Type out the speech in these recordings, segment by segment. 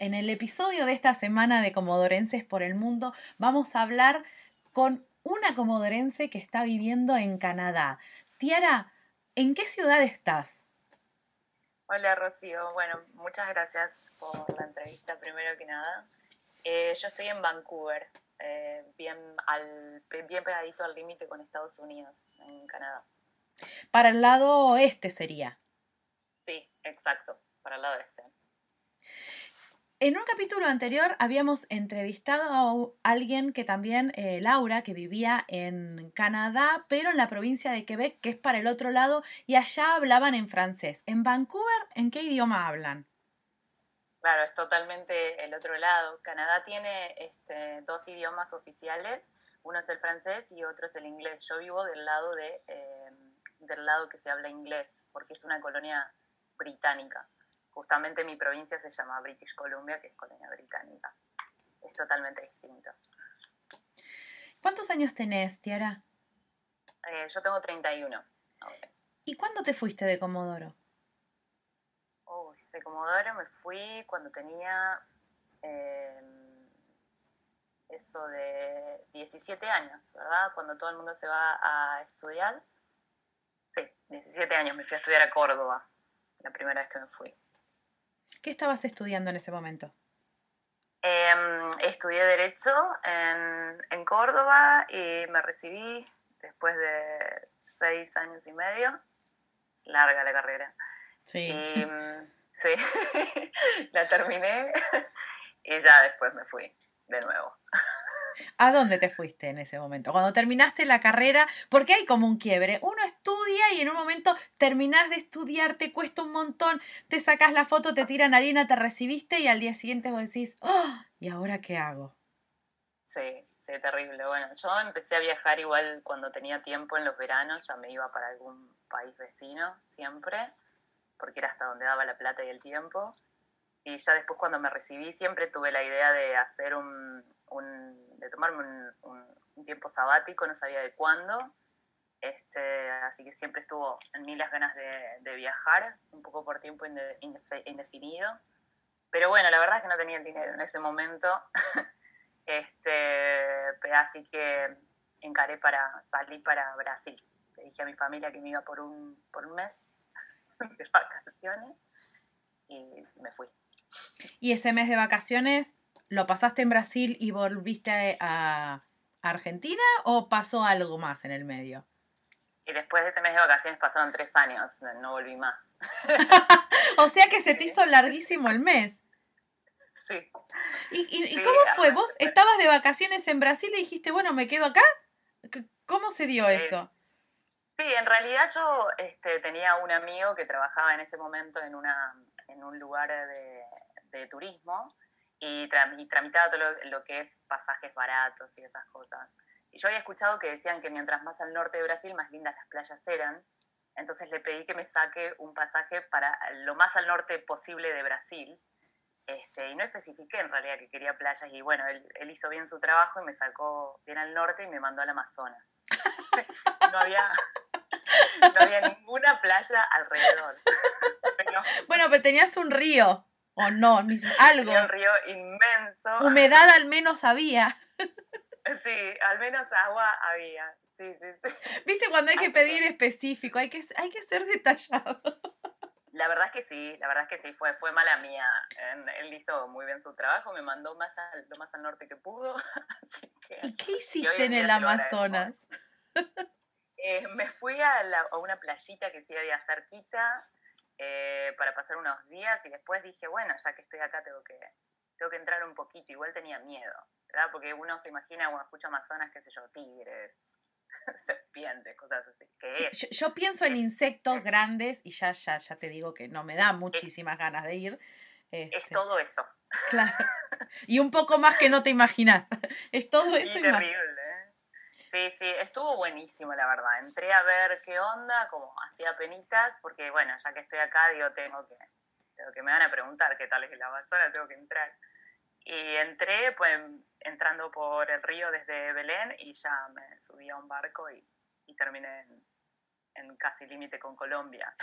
En el episodio de esta semana de Comodorenses por el Mundo vamos a hablar con una comodorense que está viviendo en Canadá. Tiara, ¿en qué ciudad estás? Hola Rocío, bueno, muchas gracias por la entrevista primero que nada. Eh, yo estoy en Vancouver, eh, bien, al, bien pegadito al límite con Estados Unidos, en Canadá. Para el lado oeste sería. Sí, exacto, para el lado oeste. En un capítulo anterior habíamos entrevistado a alguien que también, eh, Laura, que vivía en Canadá, pero en la provincia de Quebec, que es para el otro lado, y allá hablaban en francés. En Vancouver, ¿en qué idioma hablan? Claro, es totalmente el otro lado. Canadá tiene este, dos idiomas oficiales, uno es el francés y otro es el inglés. Yo vivo del lado, de, eh, del lado que se habla inglés, porque es una colonia británica justamente mi provincia se llama British Columbia, que es colonia británica. Es totalmente distinto. ¿Cuántos años tenés, Tiara? Eh, yo tengo 31. ¿Y cuándo te fuiste de Comodoro? de Comodoro me fui cuando tenía em, eso de 17 años, ¿verdad? Cuando todo el mundo se va a estudiar. Sí, 17 años me fui a estudiar a Córdoba, la primera vez que me fui. ¿Qué estabas estudiando en ese momento? Em, estudié Derecho en, Córdoba y me recibí después de seis años y medio. Larga la carrera. Sí. Mm, sí, la terminé y ya después me fui de nuevo. ¿A dónde te fuiste en ese momento? Cuando terminaste la carrera, porque hay como un quiebre. Uno estudia y en un momento terminás de estudiar, te cuesta un montón, te sacas la foto, te tiran harina, te recibiste y al día siguiente vos decís, oh, ¿y ahora qué hago? Sí, sí, terrible. Bueno, yo empecé a viajar igual cuando tenía tiempo en los veranos, ya me iba para algún país vecino siempre, porque era hasta donde daba la plata y el tiempo. Y ya después cuando me recibí siempre tuve la idea de hacer un, de tomarme un, tiempo sabático, no sabía de cuándo. Este, así que siempre estuvo en mí las ganas de, viajar, un poco por tiempo indefinido. Pero bueno, la verdad es que no tenía el dinero en ese momento. este, así que encaré para salir para Brasil. Le dije a mi familia que me iba por un, por un mes de vacaciones y me fui. ¿Y ese mes de vacaciones lo pasaste en Brasil y volviste a Argentina o pasó algo más en el medio? Y después de ese mes de vacaciones pasaron tres años, no volví más. o sea que se te hizo larguísimo el mes. Sí. ¿Y, cómo fue? ¿Vos estabas de vacaciones en Brasil y dijiste, bueno, me quedo acá? ¿Cómo se dio eso? Sí, en realidad yo este, tenía un amigo que trabajaba en ese momento en, una, en un lugar de, de turismo y, tramitaba todo lo, que es pasajes baratos y esas cosas. Y yo había escuchado que decían que mientras más al norte de Brasil, más lindas las playas eran. Entonces le pedí que me saque un pasaje para lo más al norte posible de Brasil. Este, y no especifiqué en realidad que quería playas. Y bueno, él, hizo bien su trabajo y me sacó bien al norte y me mandó al Amazonas. no, había, no había ninguna playa alrededor. Bueno, pero tenías un río. O no, algo. un río inmenso. Humedad al menos había. Sí, al menos agua había. Sí, sí, sí. Viste cuando hay que pedir específico, hay que, hay que ser detallado. La verdad es que sí, la verdad es que sí, fue, fue mala mía. Él hizo muy bien su trabajo, me mandó más lo más al norte que pudo. ¿Y qué hiciste en, el Amazonas? Eh, me fui a, a, una playita que sí había cerquita, eh, para pasar unos días y después dije, bueno, ya que estoy acá tengo que, tengo que entrar un poquito. Igual tenía miedo, ¿verdad? Porque uno se imagina cuando escucha Amazonas, qué sé yo, tigres, serpientes, cosas así. yo, pienso en insectos grandes y ya, ya, ya te digo que no me da muchísimas ganas de ir. Es este todo eso, Claro. Y un poco más que no te imaginas. Es todo eso y, terrible. ¿eh? Sí, sí, estuvo buenísimo, la verdad. Entré a ver qué onda, como hacía penitas, porque bueno, ya que estoy acá, digo, tengo que, tengo que me van a preguntar qué tal es la Amazonas, tengo que entrar. Y entré, pues, entrando por el río desde Belén y ya me subí a un barco y, y terminé en, en casi límite con Colombia.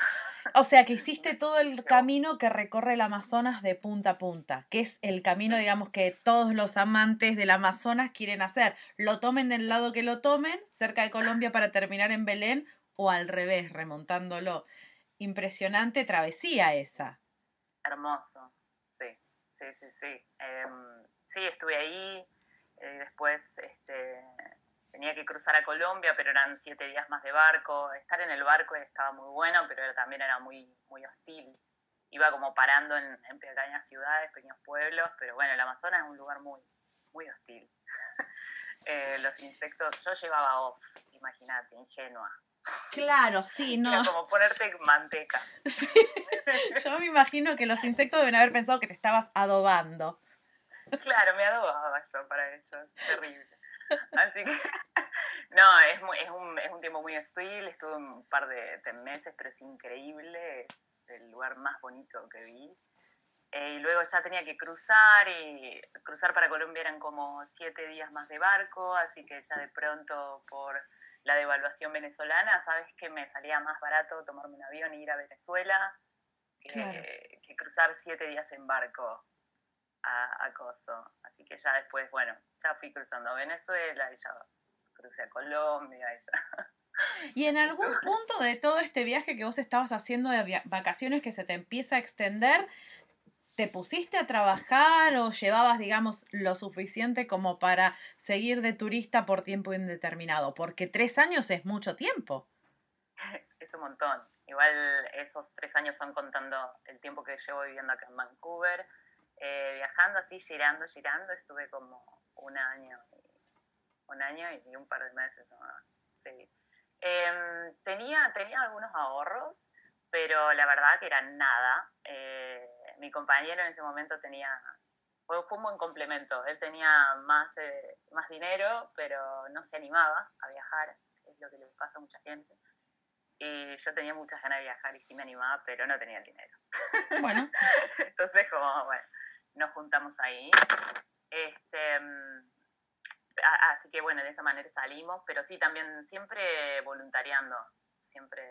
O sea que hiciste todo el camino que recorre el Amazonas de punta a punta, que es el camino, digamos, que todos los amantes del Amazonas quieren hacer. Lo tomen del lado que lo tomen, cerca de Colombia para terminar en Belén, o al revés, remontándolo. Impresionante travesía esa. Hermoso, sí, sí, sí, sí. Em, sí, estuve ahí, eh, después este, tenía que cruzar a Colombia, pero eran siete días más de barco. Estar en el barco estaba muy bueno, pero también era muy, muy hostil. Iba como parando en, pequeñas ciudades, pequeños pueblos, pero bueno, el Amazonas es un lugar muy, muy hostil. Eh, los insectos, yo llevaba off, imagínate, ingenua. Claro, sí, no. Era como ponerte manteca. Sí. Yo me imagino que los insectos deben haber pensado que te estabas adobando. Claro, me adobaba yo para ellos. Terrible. Así que, no, es, es, un, es un tiempo muy hostil, estuve un par de, meses, pero es increíble, es el lugar más bonito que vi. Eh, y luego ya tenía que cruzar, y cruzar para Colombia eran como siete días más de barco, así que ya de pronto por la devaluación venezolana, sabes que me salía más barato tomarme un avión e ir a Venezuela que, que cruzar siete días en barco a, a Así que ya después, bueno, ya fui cruzando a Venezuela y ya crucé a Colombia y ya. Y en algún punto de todo este viaje que vos estabas haciendo de vacaciones que se te empieza a extender, ¿te pusiste a trabajar o llevabas, digamos, lo suficiente como para seguir de turista por tiempo indeterminado? Porque tres años es mucho tiempo. Es un montón. Igual esos tres años son contando el tiempo que llevo viviendo acá en Vancouver, eh, viajando así, girando, girando, estuve como un año, un año y un par de meses nomás. Sí. Em, tenía, tenía algunos ahorros, pero la verdad que eran nada. Eh, mi compañero en ese momento tenía, fue, fue un buen complemento. Él tenía más, eh, más dinero, pero no se animaba a viajar, es lo que le pasa a mucha gente. Y yo tenía muchas ganas de viajar y sí me animaba, pero no tenía el dinero. Bueno. Entonces, como, bueno, nos juntamos ahí. Este, mm, así que bueno, de esa manera salimos, pero sí, también siempre voluntariando, siempre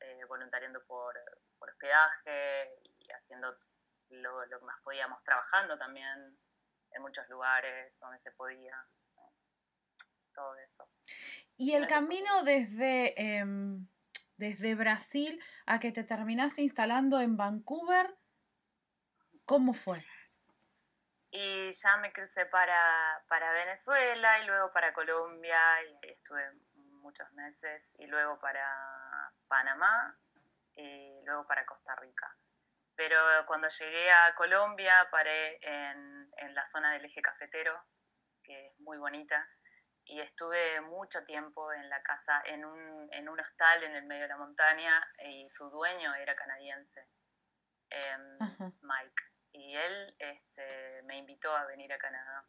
eh, voluntariando por, hospedaje y haciendo lo, que más podíamos, trabajando también en muchos lugares donde se podía, todo eso. Y el camino desde, em, desde Brasil a que te terminaste instalando en Vancouver, ¿cómo fue? Y ya me crucé para, para Venezuela y luego para Colombia y estuve muchos meses y luego para Panamá y luego para Costa Rica. Pero cuando llegué a Colombia paré en, en la zona del eje cafetero, que es muy bonita, y estuve mucho tiempo en la casa, en un, en un hostal en el medio de la montaña y su dueño era canadiense, em, Mike y él este, me invitó a venir a Canadá.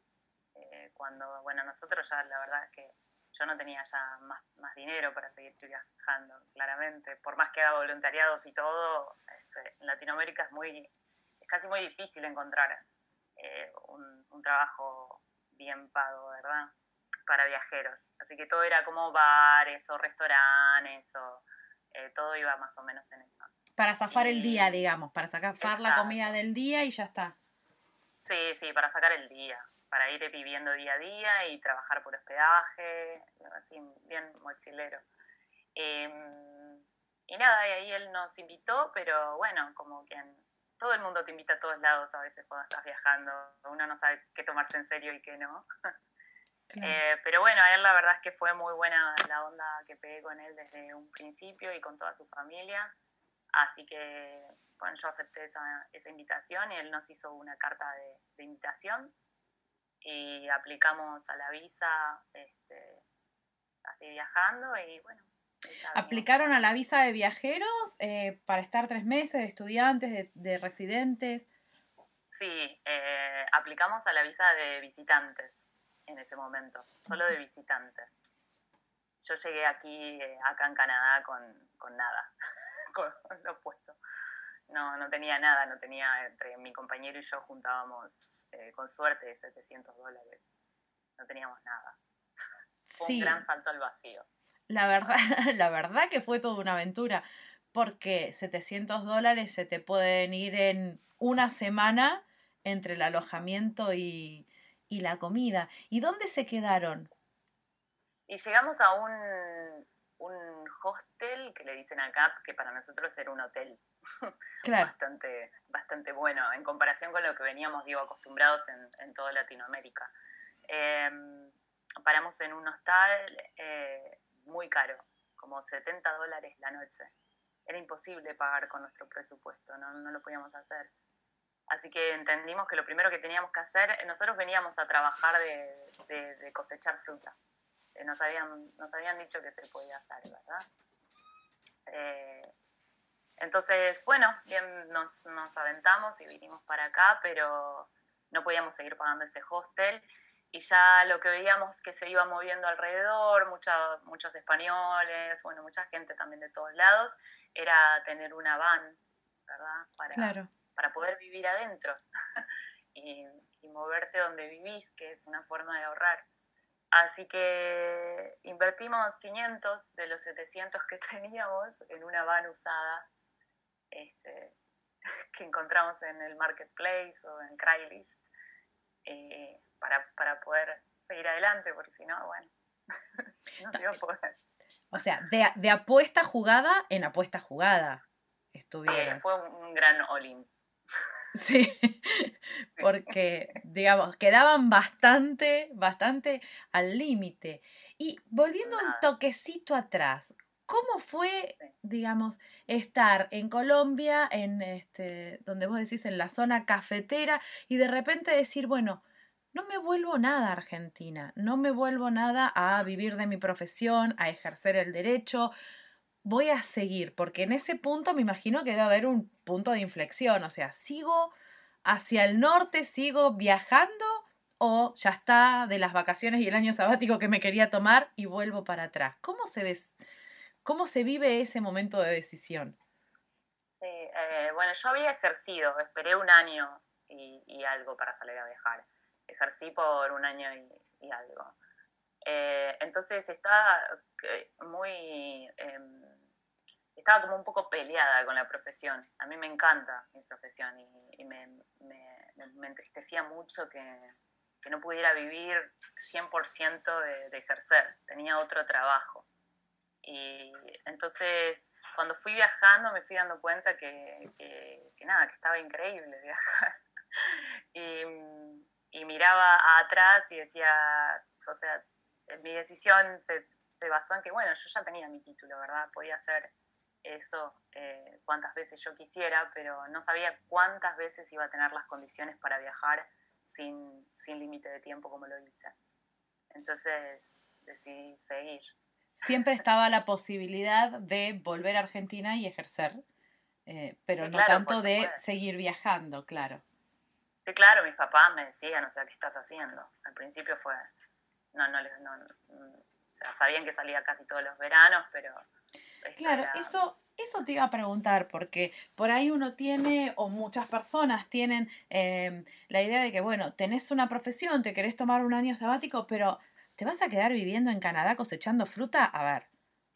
Eh, cuando, bueno, nosotros ya la verdad es que yo no tenía ya más, dinero para seguir viajando, claramente. Por más que haga voluntariados y todo, este, en Latinoamérica es muy, es casi muy difícil encontrar eh, un, un, trabajo bien pago, ¿verdad? Para viajeros. Así que todo era como bares o restaurantes o eh, todo iba más o menos en eso. Para zafar el día, digamos, para sacar la comida del día y ya está. Sí, sí, para sacar el día, para ir viviendo día a día y trabajar por hospedaje, así bien mochilero. Em, y nada, y ahí él nos invitó, pero bueno, como que todo el mundo te invita a todos lados a veces cuando estás viajando, uno no sabe qué tomarse en serio y qué no. Eh, pero bueno, a él la verdad es que fue muy buena la onda que pegué con él desde un principio y con toda su familia. Así que, bueno, yo acepté esa, esa invitación y él nos hizo una carta de, invitación y aplicamos a la visa este, así viajando y bueno. ¿Aplicaron a la visa de viajeros eh, para estar tres meses, de estudiantes, de, residentes? Sí, eh, aplicamos a la visa de visitantes en ese momento, solo de visitantes. Yo llegué aquí, eh, acá en Canadá, con, con nada, lo opuesto. No, no tenía nada, no tenía, entre mi compañero y yo juntábamos eh, con suerte 700 dólares. No teníamos nada. Fue un gran salto al vacío. La verdad, la verdad que fue toda una aventura, porque 700 dólares se te pueden ir en una semana entre el alojamiento y, y la comida. ¿Y dónde se quedaron? Y llegamos a un, un hostel que le dicen acá, que para nosotros era un hotel. bastante, bastante bueno en comparación con lo que veníamos, digo, acostumbrados en, en toda Latinoamérica. Em, paramos en un hostal eh, muy caro, como 70 dólares la noche. Era imposible pagar con nuestro presupuesto, no, no lo podíamos hacer. Así que entendimos que lo primero que teníamos que hacer, nosotros veníamos a trabajar de, de, cosechar fruta. Nos, habían, nos habían dicho que se podía hacer, ¿verdad? Eh, entonces, bueno, bien, nos, nos, aventamos y vinimos para acá, pero no podíamos seguir pagando ese hostel. Y ya lo que veíamos que se iba moviendo alrededor, mucha, muchos españoles, bueno, mucha gente también de todos lados, era tener una van, ¿verdad? Para, claro para poder vivir adentro y, moverte donde vivís, que es una forma de ahorrar. Así que invertimos 500 de los 700 que teníamos en una van usada este, que encontramos en el marketplace o en Craigslist eh, para, para, poder seguir adelante, porque si no, bueno, no se iba a poder. O sea, de, de apuesta jugada en apuesta jugada estuvieron. fue un gran all-in. Sí, porque, digamos, quedaban bastante, bastante al límite. Y volviendo un toquecito atrás, ¿cómo fue, digamos, estar en Colombia, en este, donde vos decís, en la zona cafetera, y de repente decir, bueno, no me vuelvo nada a Argentina, no me vuelvo nada a vivir de mi profesión, a ejercer el derecho, voy a seguir, porque en ese punto me imagino que debe haber un punto de inflexión, o sea, sigo hacia el norte, sigo viajando o ya está de las vacaciones y el año sabático que me quería tomar y vuelvo para atrás. ¿Cómo se, cómo se vive ese momento de decisión? Eh, bueno, yo había ejercido, esperé un año y, algo para salir a viajar. Ejercí por un año y, algo. Eh, entonces estaba eh, muy em, estaba como un poco peleada con la profesión. A mí me encanta mi profesión y, me, entristecía mucho que, no pudiera vivir 100% de, de ejercer. Tenía otro trabajo. Y entonces, cuando fui viajando, me fui dando cuenta que, nada, que estaba increíble viajar. y, miraba atrás y decía, o sea, mi decisión se, se basó en que, bueno, yo ya tenía mi título, ¿verdad? Podía hacer eso eh, cuantas veces yo quisiera, pero no sabía cuántas veces iba a tener las condiciones para viajar sin, sin límite de tiempo como lo hice. Entonces decidí seguir. Siempre estaba la posibilidad de volver a Argentina y ejercer, eh, pero no tanto de seguir viajando, claro. Sí, claro, mis papás me decían, o sea, ¿qué estás haciendo? Al principio fue, no, no, no, no o sea, sabían que salía casi todos los veranos, pero Claro, eso, eso te iba a preguntar, porque por ahí uno tiene, o muchas personas tienen em, la idea de que, bueno, tenés una profesión, te querés tomar un año sabático, pero ¿te vas a quedar viviendo en Canadá cosechando fruta? A ver,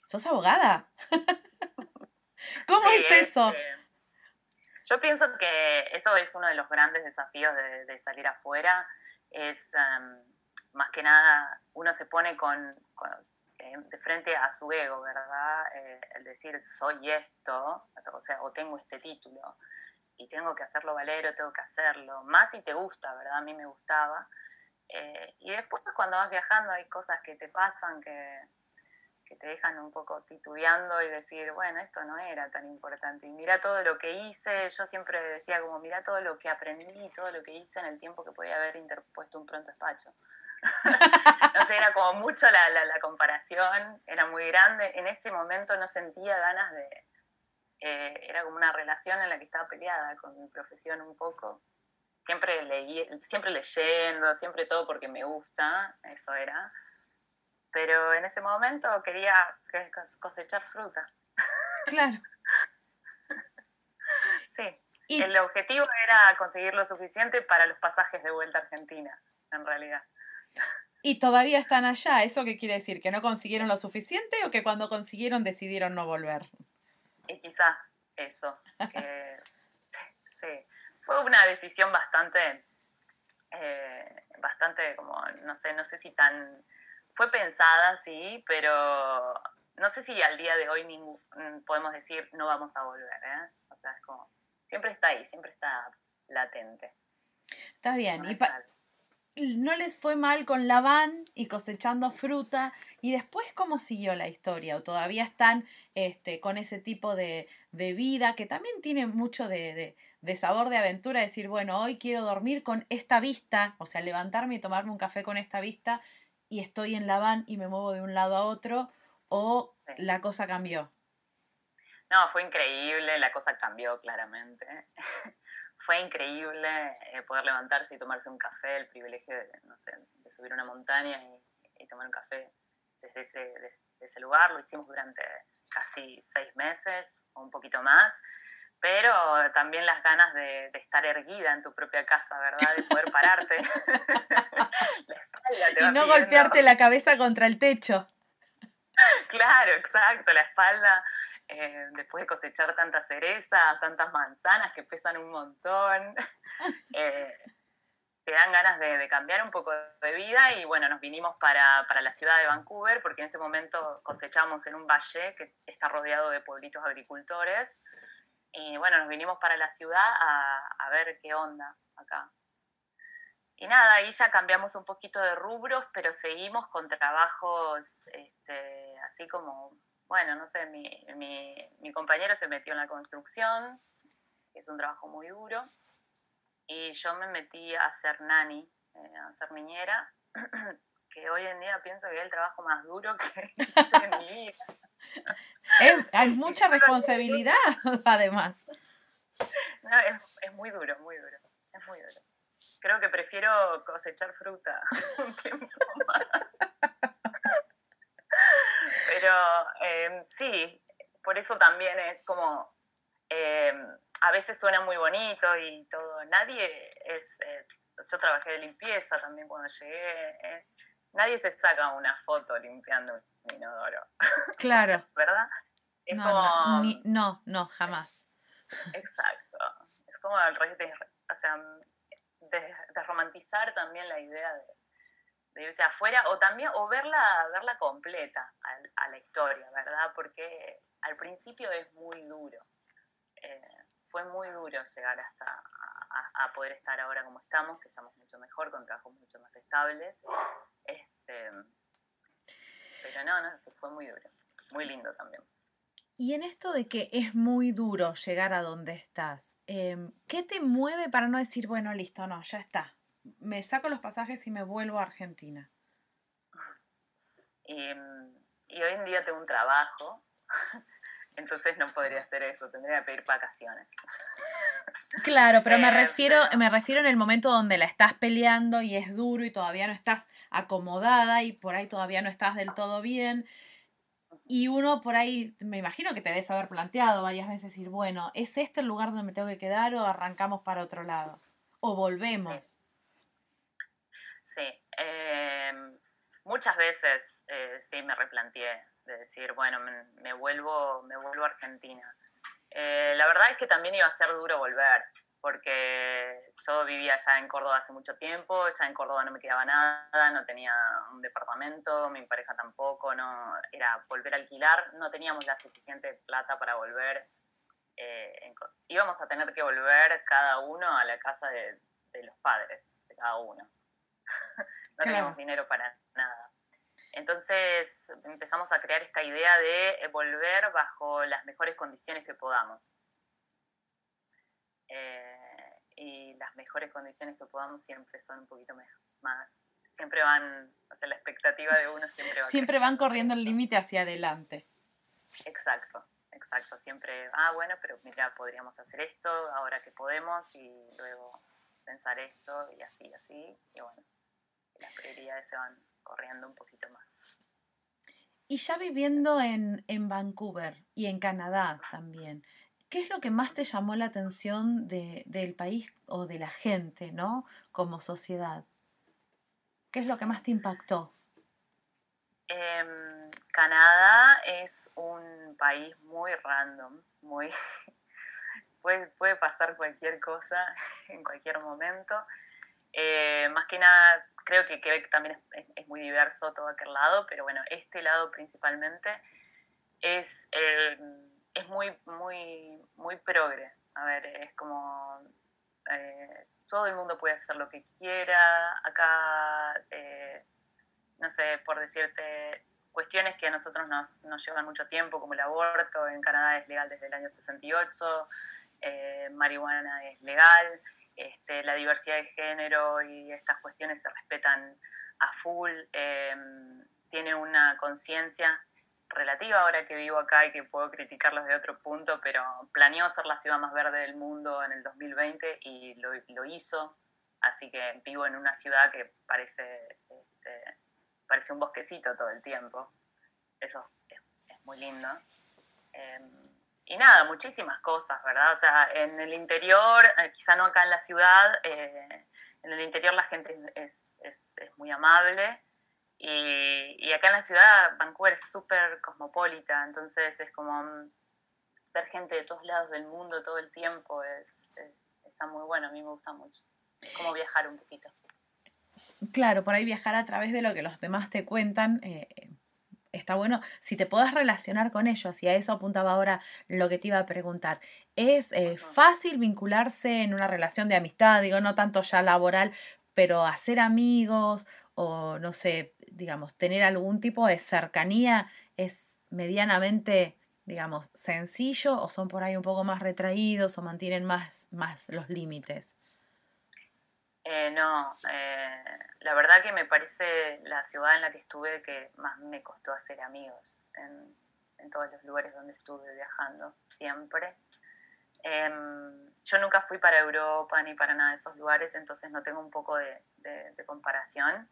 ¿sos abogada? ¿Cómo es eso? Este, yo pienso que eso es uno de los grandes desafíos de, salir afuera, es em, más que nada, uno se pone con eh, de frente a su ego, ¿verdad? Eh, el decir, soy esto, o sea, o tengo este título, y tengo que hacerlo valer o tengo que hacerlo, más si te gusta, ¿verdad? A mí me gustaba. Eh, y después cuando vas viajando hay cosas que te pasan que, que te dejan un poco titubeando y decir, bueno, esto no era tan importante. Y mira todo lo que hice, yo siempre decía como, mira todo lo que aprendí, todo lo que hice en el tiempo que podía haber interpuesto un pronto despacho. No sé, era como mucho la, la, comparación, era muy grande. En ese momento no sentía ganas de... Eh, era como una relación en la que estaba peleada con mi profesión un poco. siempre leí, siempre leyendo, siempre todo porque me gusta, eso era. Pero en ese momento quería cosechar fruta. Claro. sí. El objetivo era conseguir lo suficiente para los pasajes de vuelta a Argentina, en realidad. Y todavía están allá, ¿eso qué quiere decir? ¿Que no consiguieron lo suficiente o que cuando consiguieron decidieron no volver? Y quizá eso. sí, fue una decisión bastante, eh, bastante como, no sé, no sé si tan, fue pensada, sí, pero no sé si al día de hoy mm, podemos decir no vamos a volver, ¿eh? O sea, es como, siempre está ahí, siempre está latente. Está bien. y no les fue mal con la van y cosechando fruta. ¿Y después cómo siguió la historia? ¿O todavía están este, con ese tipo de, vida que también tiene mucho de, de, sabor de aventura? Decir, bueno, hoy quiero dormir con esta vista, o sea, levantarme y tomarme un café con esta vista y estoy en la van y me muevo de un lado a otro o la cosa cambió? No, fue increíble, la cosa cambió claramente. fue increíble eh, poder levantarse y tomarse un café, el privilegio de, no sé, de subir una montaña y, tomar un café desde ese, ese, lugar. Lo hicimos durante casi seis meses o un poquito más. Pero también las ganas de, estar erguida en tu propia casa, ¿verdad? De poder pararte. y no golpearte la cabeza contra el techo. Claro, exacto, la espalda, eh, después de cosechar tantas cerezas, tantas manzanas que pesan un montón, eh, te dan ganas de, cambiar un poco de vida y bueno, nos vinimos para, la ciudad de Vancouver porque en ese momento cosechamos en un valle que está rodeado de pueblitos agricultores y bueno, nos vinimos para la ciudad a, a ver qué onda acá. Y nada, ahí ya cambiamos un poquito de rubros, pero seguimos con trabajos este, así como, bueno, no sé, mi, mi, compañero se metió en la construcción, que es un trabajo muy duro, y yo me metí a ser nani, eh, a ser niñera, que hoy en día pienso que es el trabajo más duro que hice en mi vida. hay mucha responsabilidad, además. No, es, es muy duro, muy duro, es muy duro creo que prefiero cosechar fruta un tiempo más. Pero em, sí, por eso también es como, em, a veces suena muy bonito y todo. Nadie es, eh, yo trabajé de limpieza también cuando llegué, eh, nadie se saca una foto limpiando un inodoro. Claro. ¿Verdad? Es no, como, no, no, jamás. Exacto. Es como al revés de, o sea, de, romantizar también la idea de, irse afuera o también o verla, verla completa a, la historia, ¿verdad? Porque al principio es muy duro. Eh, fue muy duro llegar hasta a, poder estar ahora como estamos, que estamos mucho mejor, con trabajos mucho más estables. Este, pero no, no, eso fue muy duro, muy lindo también. Y en esto de que es muy duro llegar a donde estás, Em, ¿qué te mueve para no decir, bueno, listo, no, ya está? Me saco los pasajes y me vuelvo a Argentina. Y, hoy en día tengo un trabajo, entonces no podría hacer eso, tendría que pedir vacaciones. Claro, pero me refiero, me refiero en el momento donde la estás peleando y es duro y todavía no estás acomodada y por ahí todavía no estás del todo bien. Y uno por ahí, me imagino que te debes haber planteado varias veces decir, bueno, ¿es este el lugar donde me tengo que quedar o arrancamos para otro lado? ¿O volvemos? Sí, em, muchas veces eh, sí me replanteé de decir, bueno, me, vuelvo, me vuelvo a Argentina. Eh, la verdad es que también iba a ser duro volver, porque yo vivía ya en Córdoba hace mucho tiempo, ya en Córdoba no me quedaba nada, no tenía un departamento, mi pareja tampoco, no era volver a alquilar, no teníamos la suficiente plata para volver. Eh, íbamos a tener que volver cada uno a la casa de, los padres, de cada uno. no teníamos dinero para nada. Entonces empezamos a crear esta idea de volver bajo las mejores condiciones que podamos. Eh, y las mejores condiciones que podamos siempre son un poquito más, siempre van, o sea, la expectativa de uno siempre va. Siempre van corriendo el límite hacia adelante. Exacto, exacto, siempre, ah, bueno, pero mira, podríamos hacer esto ahora que podemos y luego pensar esto y así, y así, y bueno, las prioridades se van corriendo un poquito más. Y ya viviendo en, en Vancouver y en Canadá también, ¿qué es lo que más te llamó la atención de, del país o de la gente, ¿no? Como sociedad. ¿Qué es lo que más te impactó? Em, Canadá es un país muy random, muy puede, puede pasar cualquier cosa en cualquier momento. Eh, más que nada, creo que Quebec también es, muy diverso todo aquel lado, pero bueno, este lado principalmente es, eh, es muy, muy, muy progre. A ver, es como eh, todo el mundo puede hacer lo que quiera. Acá, no sé, por decirte, cuestiones que a nosotros nos, nos, llevan mucho tiempo, como el aborto, en Canadá es legal desde el año 68, marihuana es legal. Este, la diversidad de género y estas cuestiones se respetan a full, em, tiene una conciencia relativa ahora que vivo acá y que puedo criticarlos de otro punto, pero planeó ser la ciudad más verde del mundo en el 2020 y lo, lo hizo, así que vivo en una ciudad que parece, este, parece un bosquecito todo el tiempo, eso es, muy lindo. Em, y nada, muchísimas cosas, ¿verdad? O sea, en el interior, eh, quizá no acá en la ciudad, eh, en el interior la gente es, es, es muy amable y, y, acá en la ciudad Vancouver es súper cosmopolita, entonces es como mm, ver gente de todos lados del mundo todo el tiempo, es, está muy bueno, a mí me gusta mucho, es como viajar un poquito. Claro, por ahí viajar a través de lo que los demás te cuentan. Eh, está bueno si te puedes relacionar con ellos y a eso apuntaba ahora lo que te iba a preguntar. ¿Es eh, fácil vincularse en una relación de amistad, digo, no tanto ya laboral, pero hacer amigos o no sé, digamos, tener algún tipo de cercanía es medianamente, digamos, sencillo o son por ahí un poco más retraídos o mantienen más, más los límites? Eh, no, eh, la verdad que me parece la ciudad en la que estuve que más me costó hacer amigos en, todos los lugares donde estuve viajando, siempre. Em, yo nunca fui para Europa ni para nada de esos lugares, entonces no tengo un poco de, comparación,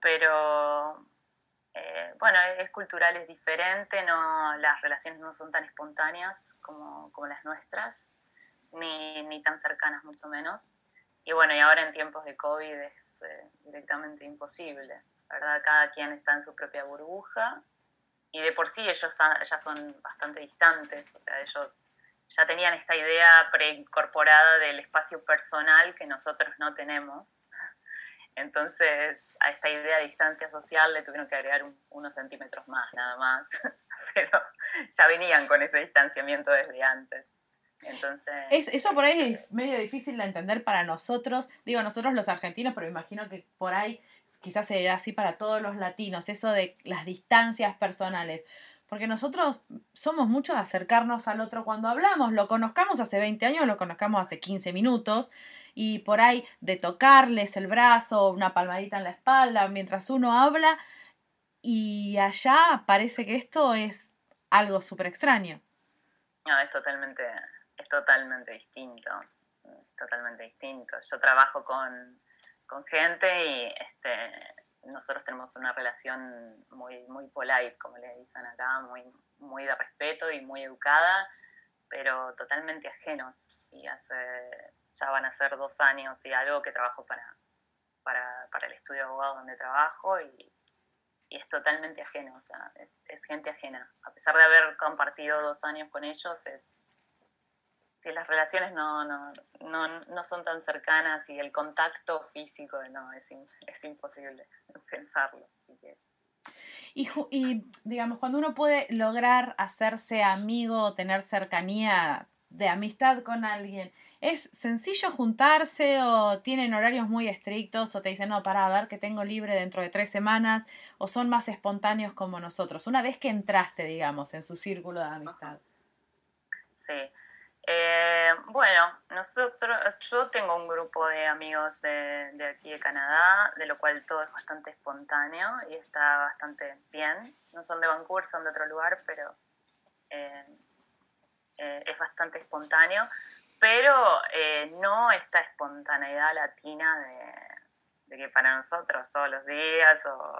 pero eh, bueno, es cultural, es diferente, no, las relaciones no son tan espontáneas como, como las nuestras, ni, ni tan cercanas mucho menos. Y bueno, y ahora en tiempos de COVID es eh, directamente imposible, ¿verdad? Cada quien está en su propia burbuja y de por sí ellos ya son bastante distantes, o sea, ellos ya tenían esta idea preincorporada del espacio personal que nosotros no tenemos. Entonces, a esta idea de distancia social le tuvieron que agregar unos centímetros más, nada más. Pero ya venían con ese distanciamiento desde antes. Entonces. eso por ahí es medio difícil de entender para nosotros, digo nosotros los argentinos, pero imagino que por ahí quizás será así para todos los latinos, eso de las distancias personales. Porque nosotros somos muchos de acercarnos al otro cuando hablamos, lo conozcamos hace 20 años, lo conozcamos hace 15 minutos, y por ahí de tocarles el brazo, una palmadita en la espalda mientras uno habla, y allá parece que esto es algo súper extraño. No, es totalmente es totalmente distinto, totalmente distinto. Yo trabajo con, gente y este, nosotros tenemos una relación muy, muy polite, como le dicen acá, muy, muy de respeto y muy educada, pero totalmente ajenos. Y hace, ya van a ser dos años y algo que trabajo para, para, el estudio de abogado donde trabajo y, es totalmente ajeno, o sea, es, gente ajena. A pesar de haber compartido dos años con ellos, es, si las relaciones no, no, no, no, son tan cercanas y el contacto físico no es, es imposible pensarlo. Y, y, digamos, cuando uno puede lograr hacerse amigo tener cercanía de amistad con alguien, ¿es sencillo juntarse o tienen horarios muy estrictos o te dicen, no, para, a ver que tengo libre dentro de tres semanas o son más espontáneos como nosotros? Una vez que entraste, digamos, en su círculo de amistad. Sí, eh, bueno, nosotros, yo tengo un grupo de amigos de, de, aquí de Canadá, de lo cual todo es bastante espontáneo y está bastante bien. No son de Vancouver, son de otro lugar, pero eh, eh, es bastante espontáneo. pero no esta espontaneidad latina de, que para nosotros todos los días o,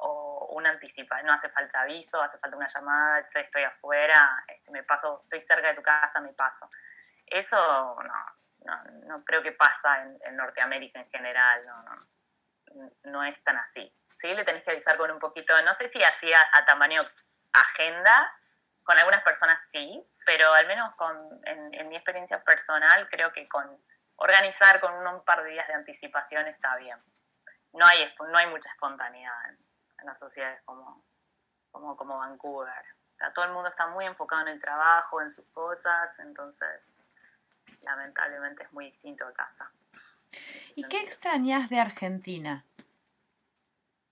o una anticipación, no hace falta aviso, hace falta una llamada, estoy afuera, este, me paso, estoy cerca de tu casa, me paso. Eso no, no, creo que pasa en, Norteamérica en general, no, no, es tan así. Sí, le tenés que avisar con un poquito, no sé si así a tamaño agenda, con algunas personas sí, pero al menos con, en, mi experiencia personal creo que con organizar con un, par de días de anticipación está bien. No hay, no hay mucha espontaneidad en, las sociedades como, como, como Vancouver. todo el mundo está muy enfocado en el trabajo, en sus cosas, entonces lamentablemente es muy distinto a casa. ¿Y qué extrañas de Argentina?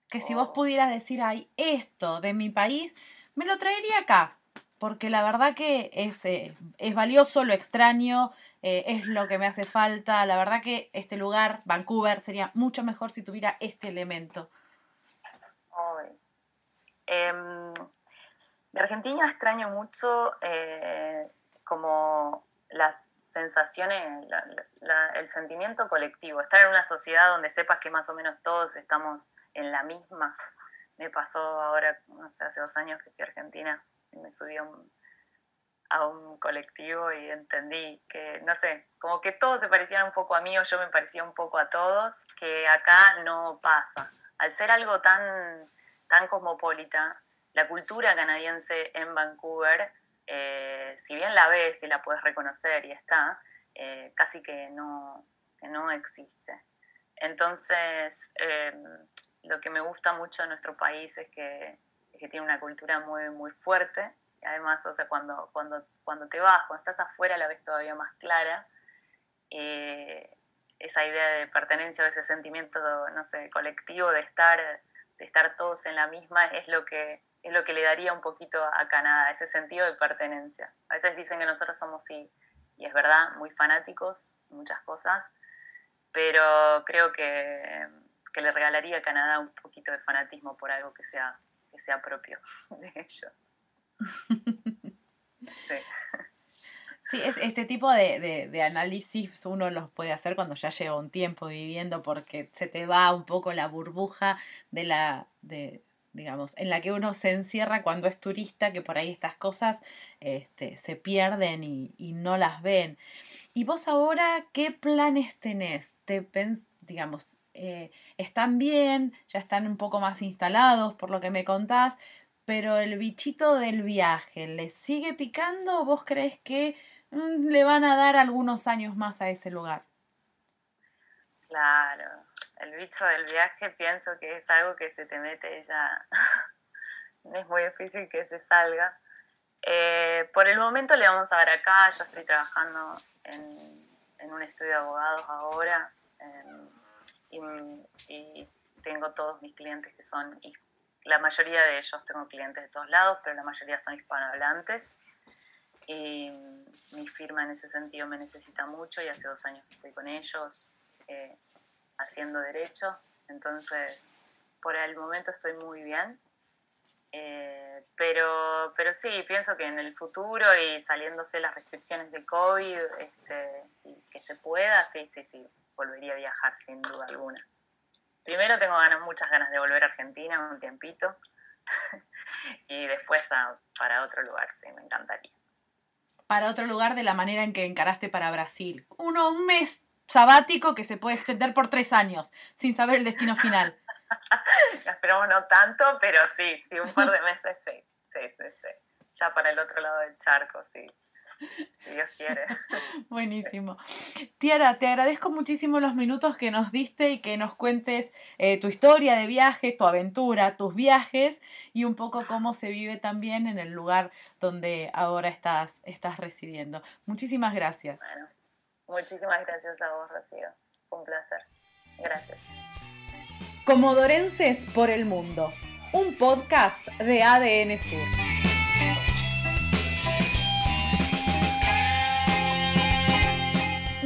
Que si vos oh. pudieras decir, ay, esto de mi país, me lo traería acá porque la verdad que es, eh, es valioso, lo extraño, eh, es lo que me hace falta. La verdad que este lugar, Vancouver, sería mucho mejor si tuviera este elemento. Em, de Argentina extraño mucho eh, como las sensaciones, el sentimiento colectivo, estar en una sociedad donde sepas que más o menos todos estamos en la misma. Me pasó ahora, no sé, hace dos años que fui a Argentina me subí a un, colectivo y entendí que, no sé, como que todos se parecían un poco a mí o yo me parecía un poco a todos, que acá no pasa. Al ser algo tan, tan cosmopolita, la cultura canadiense en Vancouver, eh, si bien la ves y la puedes reconocer y está, eh, casi que no, no existe. Entonces, eh, lo que me gusta mucho de nuestro país es que que tiene una cultura muy, muy fuerte. Y además, o sea, cuando, cuando, cuando te vas, cuando estás afuera, la ves todavía más clara. Eh, esa idea de pertenencia o ese sentimiento, no sé, colectivo de estar, de estar todos en la misma es lo que es lo que le daría un poquito a Canadá, ese sentido de pertenencia. A veces dicen que nosotros somos, sí, y es verdad, muy fanáticos, muchas cosas, pero creo que, que le regalaría a Canadá un poquito de fanatismo por algo que sea sea propio de ellos. Sí. Es, este tipo de, análisis uno los puede hacer cuando ya lleva un tiempo viviendo porque se te va un poco la burbuja de la, de, digamos, en la que uno se encierra cuando es turista, que por ahí estas cosas este, se pierden y, y no las ven. ¿Y vos ahora qué planes tenés? ¿Te digamos, eh, están bien, ya están un poco más instalados por lo que me contás, pero el bichito del viaje, ¿le sigue picando vos crees que le van a dar algunos años más a ese lugar? Claro, el bicho del viaje pienso que es algo que se te mete ya, es muy difícil que se salga. Eh, por el momento le vamos a ver acá, yo estoy trabajando en, un estudio de abogados ahora, en, y, tengo todos mis clientes que son, la mayoría de ellos tengo clientes de todos lados, pero la mayoría son hispanohablantes. Y mi firma en ese sentido me necesita mucho y hace dos años que estoy con ellos eh, haciendo derecho. Entonces, por el momento estoy muy bien. Eh, pero, pero sí, pienso que en el futuro y saliéndose las restricciones de COVID, este, y que se pueda, sí, sí, sí, volvería a viajar sin duda alguna. Primero tengo ganas, muchas ganas de volver a Argentina un tiempito y después para otro lugar, sí, me encantaría. Para otro lugar de la manera en que encaraste para Brasil. Uno, un mes sabático que se puede extender por tres años sin saber el destino final. Esperamos no tanto, pero sí, sí, un par de meses sí, sí, sí, sí. Ya para el otro lado del charco, sí. Si Dios quiere. Buenísimo. Tiara, te agradezco muchísimo los minutos que nos diste y que nos cuentes eh, tu historia de viaje, tu aventura, tus viajes y un poco cómo se vive también en el lugar donde ahora estás, estás residiendo. Muchísimas gracias. Bueno, muchísimas gracias a vos, Rocío. un placer. Gracias. Comodorenses por el Mundo, un podcast de ADN Sur.